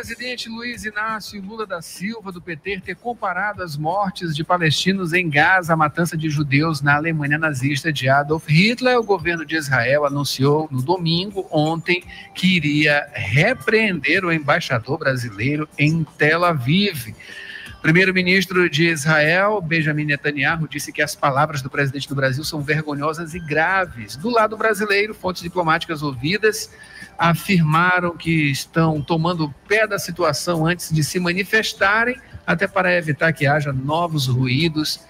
Presidente Luiz Inácio Lula da Silva, do PT, ter comparado as mortes de palestinos em Gaza à matança de judeus na Alemanha nazista de Adolf Hitler, o governo de Israel anunciou no domingo, ontem, que iria repreender o embaixador brasileiro em Tel Aviv. Primeiro-ministro de Israel, Benjamin Netanyahu, disse que as palavras do presidente do Brasil são vergonhosas e graves. Do lado brasileiro, fontes diplomáticas ouvidas afirmaram que estão tomando pé da situação antes de se manifestarem, até para evitar que haja novos ruídos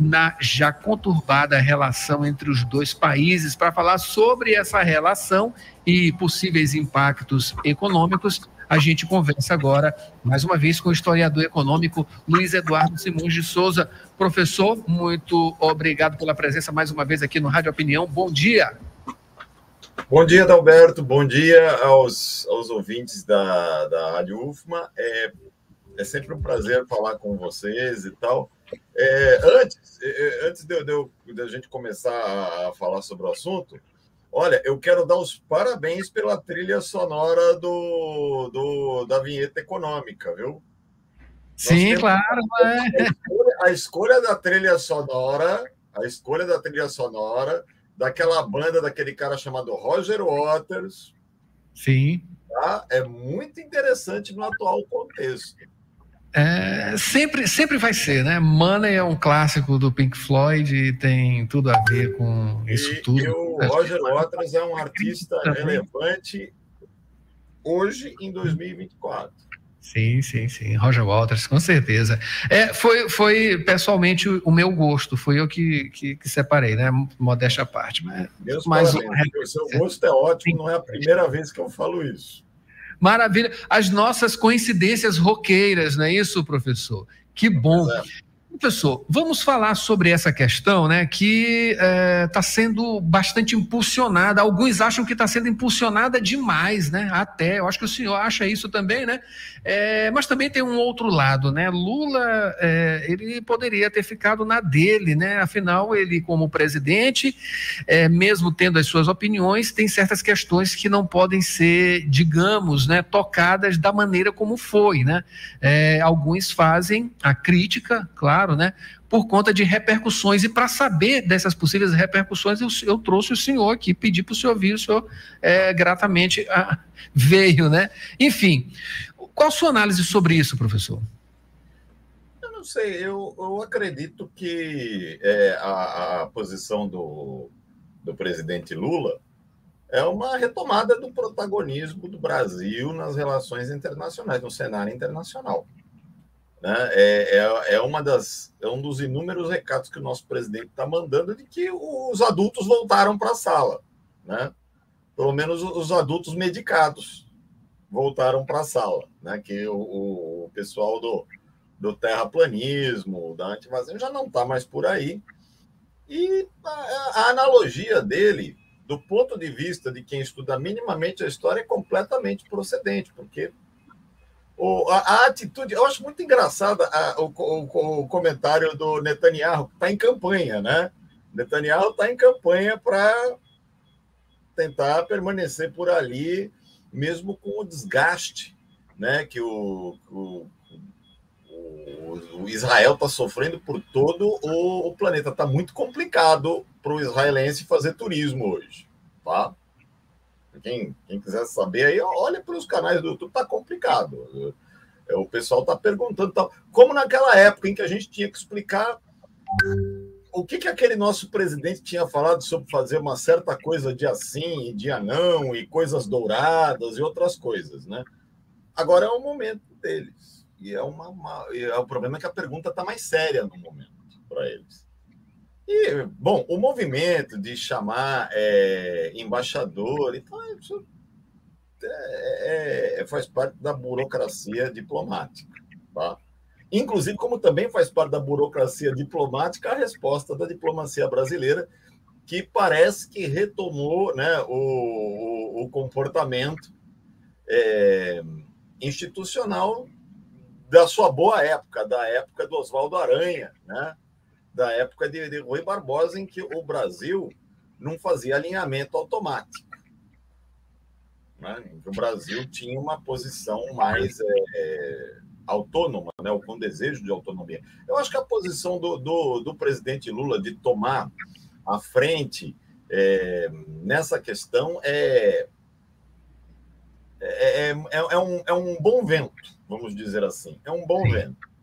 na já conturbada relação entre os dois países. Para falar sobre essa relação e possíveis impactos econômicos, a gente conversa agora, mais uma vez, com o historiador econômico Luiz Eduardo Simões de Souza. Professor, muito obrigado pela presença mais uma vez aqui no Rádio Opinião. Bom dia. Bom dia, Dalberto. Bom dia aos, aos ouvintes da, da Rádio UFMA. É, é sempre um prazer falar com vocês e tal. É, antes é, é, antes de, de, de, a gente começar a falar sobre o assunto, olha, eu quero dar os parabéns pela trilha sonora do, do da vinheta econômica, viu? Sim, claro. A escolha, a escolha da trilha sonora, a escolha da trilha sonora daquela banda daquele cara chamado Roger Waters. Sim. Tá? É muito interessante no atual contexto. É, sempre, sempre vai ser, né? Money é um clássico do Pink Floyd e tem tudo a ver com isso e, tudo. E o Roger Waters é um artista relevante hoje em 2024. Sim, sim, sim. Roger Walters, com certeza. É, foi, foi pessoalmente o, meu gosto, foi eu que, que, que, separei, né? Modéstia à parte. Mas, Deus mas o seu gosto é ótimo, não é a primeira vez que eu falo isso. Maravilha. As nossas coincidências roqueiras, não é isso, professor? Que bom. É. Professor, vamos falar sobre essa questão, né, que está é, tá sendo bastante impulsionada. Alguns acham que está sendo impulsionada demais, né? Até, eu acho que o senhor acha isso também, né? É, mas também tem um outro lado, né? Lula, é, ele poderia ter ficado na dele, né? Afinal, ele, como presidente, é, mesmo tendo as suas opiniões, tem certas questões que não podem ser, digamos, né, tocadas da maneira como foi, né? É, alguns fazem a crítica, claro, né? Por conta de repercussões. E para saber dessas possíveis repercussões, eu, eu, trouxe o senhor aqui, pedi para o senhor vir, o senhor é, gratamente ah, veio, né? Enfim, qual a sua análise sobre isso, professor? Eu não sei, eu, eu acredito que é, a, a, posição do, do presidente Lula é uma retomada do protagonismo do Brasil nas relações internacionais, no cenário internacional. Né? É, é, é, uma das, é um dos inúmeros recados que o nosso presidente está mandando de que os adultos voltaram para a sala. Né? Pelo menos os adultos medicados voltaram para a sala, né? Que o, o pessoal do, do terraplanismo, da antivazão, já não está mais por aí. E a, a, analogia dele, do ponto de vista de quem estuda minimamente a história, é completamente procedente, porque o, a, a, atitude. Eu acho muito engraçada o, o, o, comentário do Netanyahu, que está em campanha, né? Netanyahu está em campanha para tentar permanecer por ali mesmo com o desgaste né, que o, o, o Israel está sofrendo por todo o planeta. Está muito complicado para o israelense fazer turismo hoje. Tá? Quem, quem quiser saber aí, olha para os canais do YouTube, está complicado. É, o pessoal está perguntando, tal, como naquela época em que a gente tinha que explicar o que, que aquele nosso presidente tinha falado sobre fazer uma certa coisa dia sim e dia não, e coisas douradas e outras coisas, né? Agora é o momento deles. E é uma, uma e é o problema é que a pergunta está mais séria no momento para eles. E, bom, o movimento de chamar é, embaixador, então, isso é, é, faz parte da burocracia diplomática. Tá? Inclusive, como também faz parte da burocracia diplomática, a resposta da diplomacia brasileira, que parece que retomou né, o, o, o comportamento é, institucional da sua boa época, da época do Oswaldo Aranha, né? Da época de, de Rui Barbosa, em que o Brasil não fazia alinhamento automático. Né? O Brasil tinha uma posição mais é, autônoma, né? ou com desejo de autonomia. Eu acho que a posição do, do, do presidente Lula de tomar a frente é, nessa questão é, é, é, é, um, é um bom vento, vamos dizer assim. É um bom vento.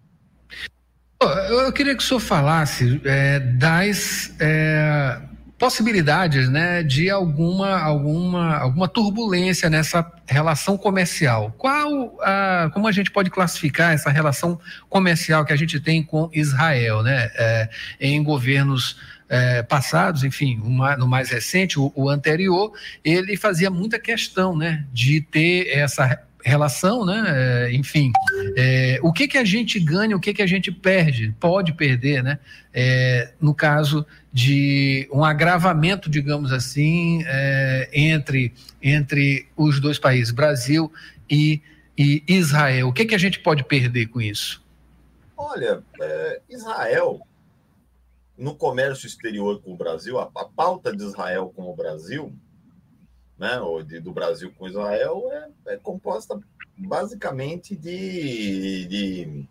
Eu queria que o senhor falasse é, das é, possibilidades né, de alguma, alguma, alguma turbulência nessa relação comercial. Qual, a, como a gente pode classificar essa relação comercial que a gente tem com Israel, né, é, em governos é, passados, enfim, uma, no mais recente, o, o, anterior, ele fazia muita questão né, de ter essa relação, né? É, enfim, é, o que que a gente ganha, o que que a gente perde, pode perder, né? É, no caso de um agravamento, digamos assim, é, entre entre os dois países, Brasil e, e Israel, o que que a gente pode perder com isso? Olha, é, Israel no comércio exterior com o Brasil, a, a pauta de Israel com o Brasil né, ou de, do Brasil com Israel, é, é composta basicamente de, de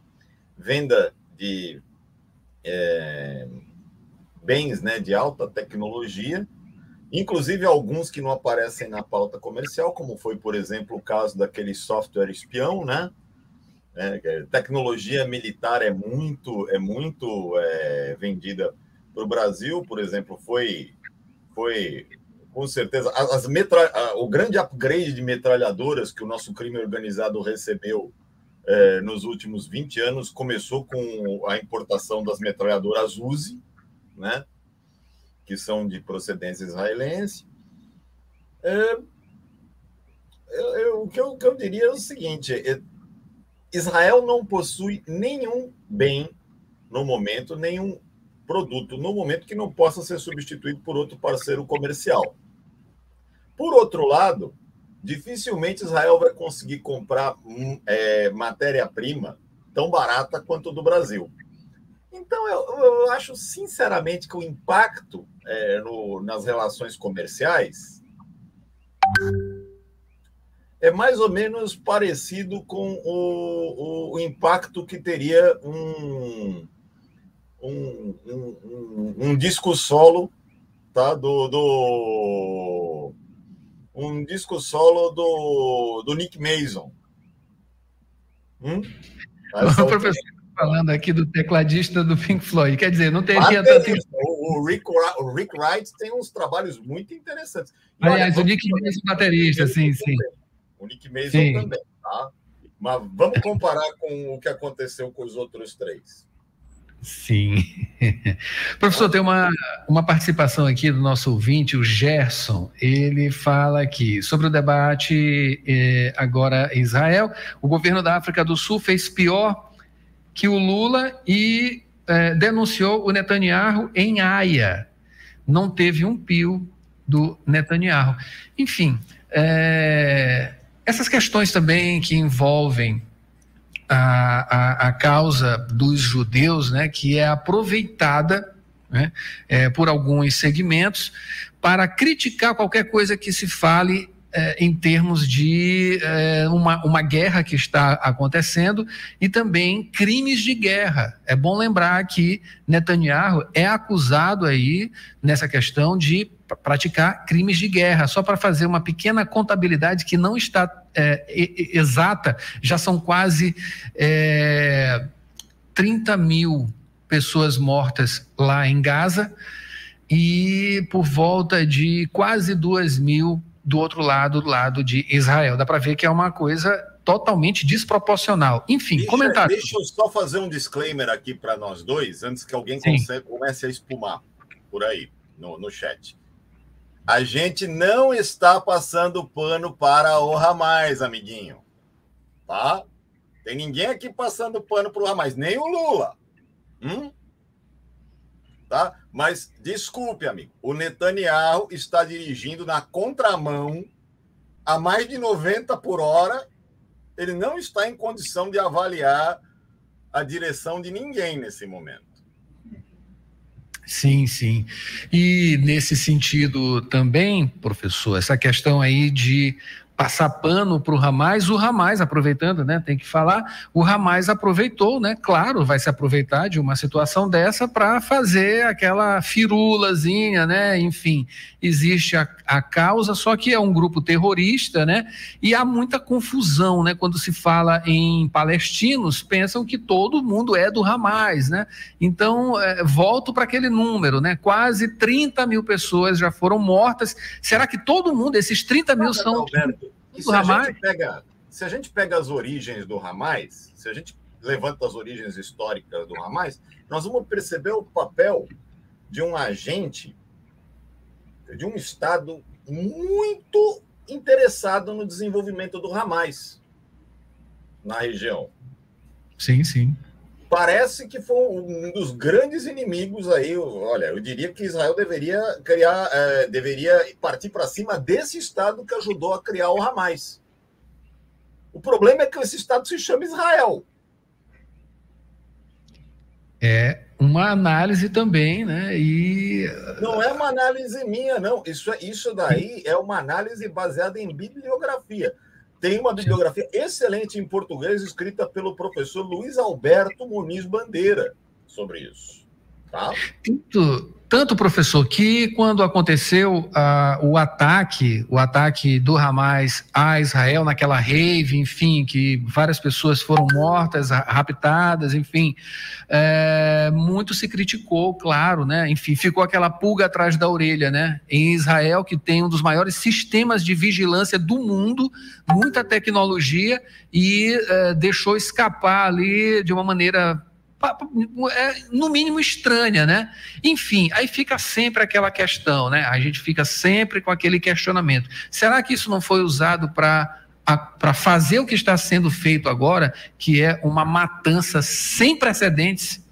venda de é, bens né, de alta tecnologia, inclusive alguns que não aparecem na pauta comercial, como foi, por exemplo, o caso daquele software espião, né? É, tecnologia militar é muito é muito é, vendida para o Brasil, por exemplo, foi foi com certeza. As metra... O grande upgrade de metralhadoras que o nosso crime organizado recebeu é, nos últimos 20 anos começou com a importação das metralhadoras Uzi, né? que são de procedência israelense. É, eu, eu, o, que eu, o que eu diria é o seguinte: é, Israel não possui nenhum bem no momento, nenhum produto no momento que não possa ser substituído por outro parceiro comercial. Por outro lado, dificilmente Israel vai conseguir comprar hum, é, matéria-prima tão barata quanto do Brasil. Então, eu, eu acho sinceramente que o impacto é, no, nas relações comerciais é mais ou menos parecido com o, o, o impacto que teria um, um, um, um, disco solo tá? do, do um disco solo do, do Nick Mason. Hum? O professor tá falando aqui do tecladista do Pink Floyd, quer dizer, não teria tanto. O, Rick, o Rick Wright tem uns trabalhos muito interessantes. E Aliás, olha, o Nick Mason baterista, sim, sim. O Nick Mason sim. também, tá? Mas vamos comparar com o que aconteceu com os outros três. Sim. Professor, tem uma, uma participação aqui do nosso ouvinte, o Gerson. Ele fala aqui sobre o debate eh, agora em Israel. O governo da África do Sul fez pior que o Lula e eh, denunciou o Netanyahu em Haia. Não teve um pio do Netanyahu. Enfim, eh, essas questões também que envolvem a, a, a causa dos judeus, né, que é aproveitada né, é, por alguns segmentos para criticar qualquer coisa que se fale é, em termos de é, uma, uma guerra que está acontecendo e também crimes de guerra. É bom lembrar que Netanyahu é acusado aí nessa questão de praticar crimes de guerra. Só para fazer uma pequena contabilidade que não está é, exata, já são quase é, 30 mil pessoas mortas lá em Gaza e por volta de quase 2 mil do outro lado, do lado de Israel. Dá para ver que é uma coisa totalmente desproporcional. Enfim, deixa, comentário. Deixa eu só fazer um disclaimer aqui para nós dois, antes que alguém comece a espumar. por aí, no, no chat. A gente não está passando pano para o Ramais, amiguinho. Tá? Tem ninguém aqui passando pano para o Ramais, nem o Lula. Hum? Tá? Mas desculpe, amigo, o Netanyahu está dirigindo na contramão a mais de 90 por hora. Ele não está em condição de avaliar a direção de ninguém nesse momento. Sim, sim. E nesse sentido também, professor, essa questão aí de passar pano para o Ramais, o Ramais, aproveitando, né, tem que falar, o Ramais aproveitou, né, claro, vai se aproveitar de uma situação dessa para fazer aquela firulazinha, né, enfim, existe a, a causa, só que é um grupo terrorista, né, e há muita confusão, né, quando se fala em palestinos, pensam que todo mundo é do Ramais, né, então, é, volto para aquele número, né, quase 30 mil pessoas já foram mortas, será que todo mundo, esses 30 mil são... Alberto se a, gente pega, se a gente pega as origens do Ramais, se a gente levanta as origens históricas do Ramais, nós vamos perceber o papel de um agente de um Estado muito interessado no desenvolvimento do Ramais na região. Sim, sim. Parece que foi um dos grandes inimigos aí. Olha, eu diria que Israel deveria criar, é, deveria partir para cima desse Estado que ajudou a criar o Hamas. O problema é que esse Estado se chama Israel. É uma análise também, né? E não é uma análise minha, não. Isso, é, isso daí é uma análise baseada em bibliografia. Tem uma bibliografia excelente em português, escrita pelo professor Luiz Alberto Muniz Bandeira sobre isso. Tá? Tanto, tanto, professor, que quando aconteceu uh, o ataque, o ataque do Hamas a Israel, naquela rave, enfim, que várias pessoas foram mortas, raptadas, enfim, é, muito se criticou, claro, né? Enfim, ficou aquela pulga atrás da orelha, né? Em Israel, que tem um dos maiores sistemas de vigilância do mundo, muita tecnologia, e é, deixou escapar ali de uma maneira no mínimo estranha, né? Enfim, aí fica sempre aquela questão, né? A gente fica sempre com aquele questionamento. Será que isso não foi usado para para fazer o que está sendo feito agora, que é uma matança sem precedentes?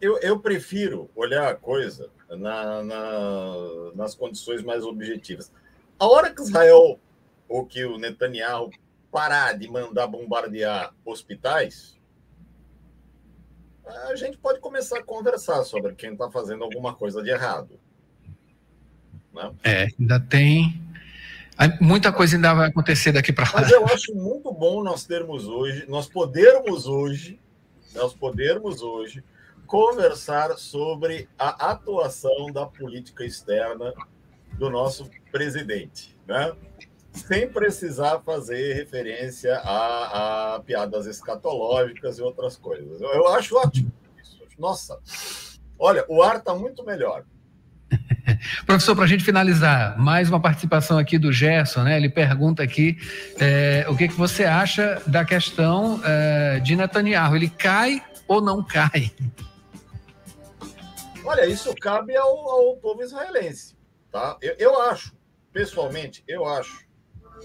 Eu, eu prefiro olhar a coisa na, na, nas condições mais objetivas. A hora que Israel ou que o Netanyahu parar de mandar bombardear hospitais, a gente pode começar a conversar sobre quem está fazendo alguma coisa de errado. Né? É, ainda tem. Muita coisa ainda vai acontecer daqui para lá. Mas eu acho muito bom nós termos hoje, nós podermos hoje, nós podermos hoje conversar sobre a atuação da política externa do nosso presidente, né? Sem precisar fazer referência a, a, piadas escatológicas e outras coisas. Eu, eu acho ótimo isso. Nossa, olha, o ar está muito melhor. Professor, para a gente finalizar, mais uma participação aqui do Gerson, né? Ele pergunta aqui é, o que, que você acha da questão é, de Netanyahu. Ele cai ou não cai? Olha, isso cabe ao, ao povo israelense, tá? Eu, eu acho, pessoalmente, eu acho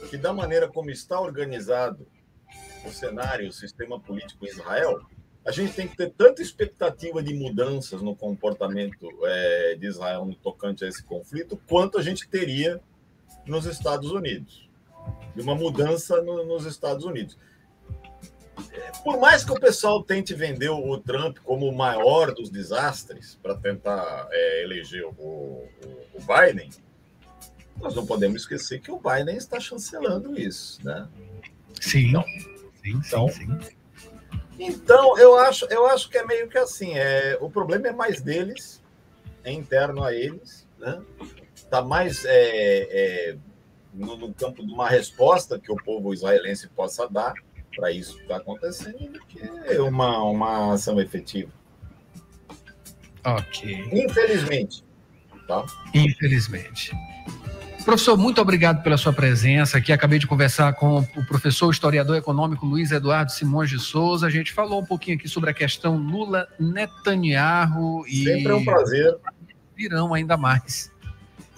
que, da maneira como está organizado o cenário, o sistema político em Israel, a gente tem que ter tanta expectativa de mudanças no comportamento é, de Israel no tocante a esse conflito, quanto a gente teria nos Estados Unidos. De uma mudança no, nos Estados Unidos. Por mais que o pessoal tente vender o Trump como o maior dos desastres para tentar é, eleger o, o, o Biden, nós não podemos esquecer que o Biden está chancelando isso, né? Sim. Então, sim, então, sim, sim. Então, eu acho, eu acho que é meio que assim, é, o problema é mais deles, é interno a eles, né? Está mais é, é, no, no, campo de uma resposta que o povo israelense possa dar para isso que está acontecendo do que uma, uma ação efetiva. Ok. Infelizmente. Tá? Infelizmente. Professor, muito obrigado pela sua presença aqui. Acabei de conversar com o professor historiador econômico Luiz Eduardo Simões de Souza. A gente falou um pouquinho aqui sobre a questão Lula-Netanyahu. E... Sempre é um prazer. virão ainda mais.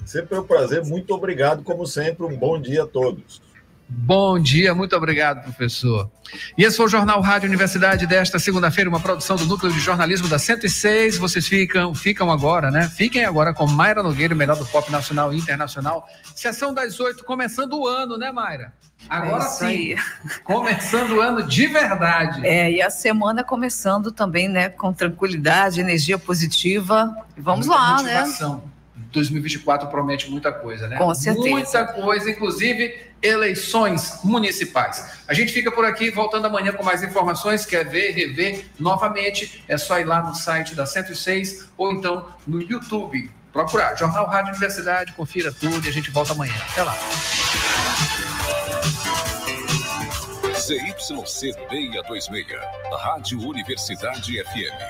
Sempre é um prazer, muito obrigado, como sempre, um bom dia a todos. Bom dia, muito obrigado, professor. E esse foi o Jornal Rádio Universidade desta segunda-feira, uma produção do Núcleo de Jornalismo da 106. Vocês ficam, ficam agora, né? Fiquem agora com Mayra Nogueira, o melhor do pop nacional e internacional. Sessão das oito, começando o ano, né, Mayra? Agora é sim, aí. começando o ano de verdade. É, e a semana começando também, né, com tranquilidade, energia positiva. Vamos Muita lá, né? motivação. né? 2024 promete muita coisa, né? Com certeza. Muita coisa, inclusive eleições municipais. A gente fica por aqui, voltando amanhã com mais informações. Quer ver, rever novamente? É só ir lá no site da 106 ou então no YouTube. Procurar Jornal Rádio Universidade, confira tudo e a gente volta amanhã. Até lá. ZYC 626, Rádio Universidade FM.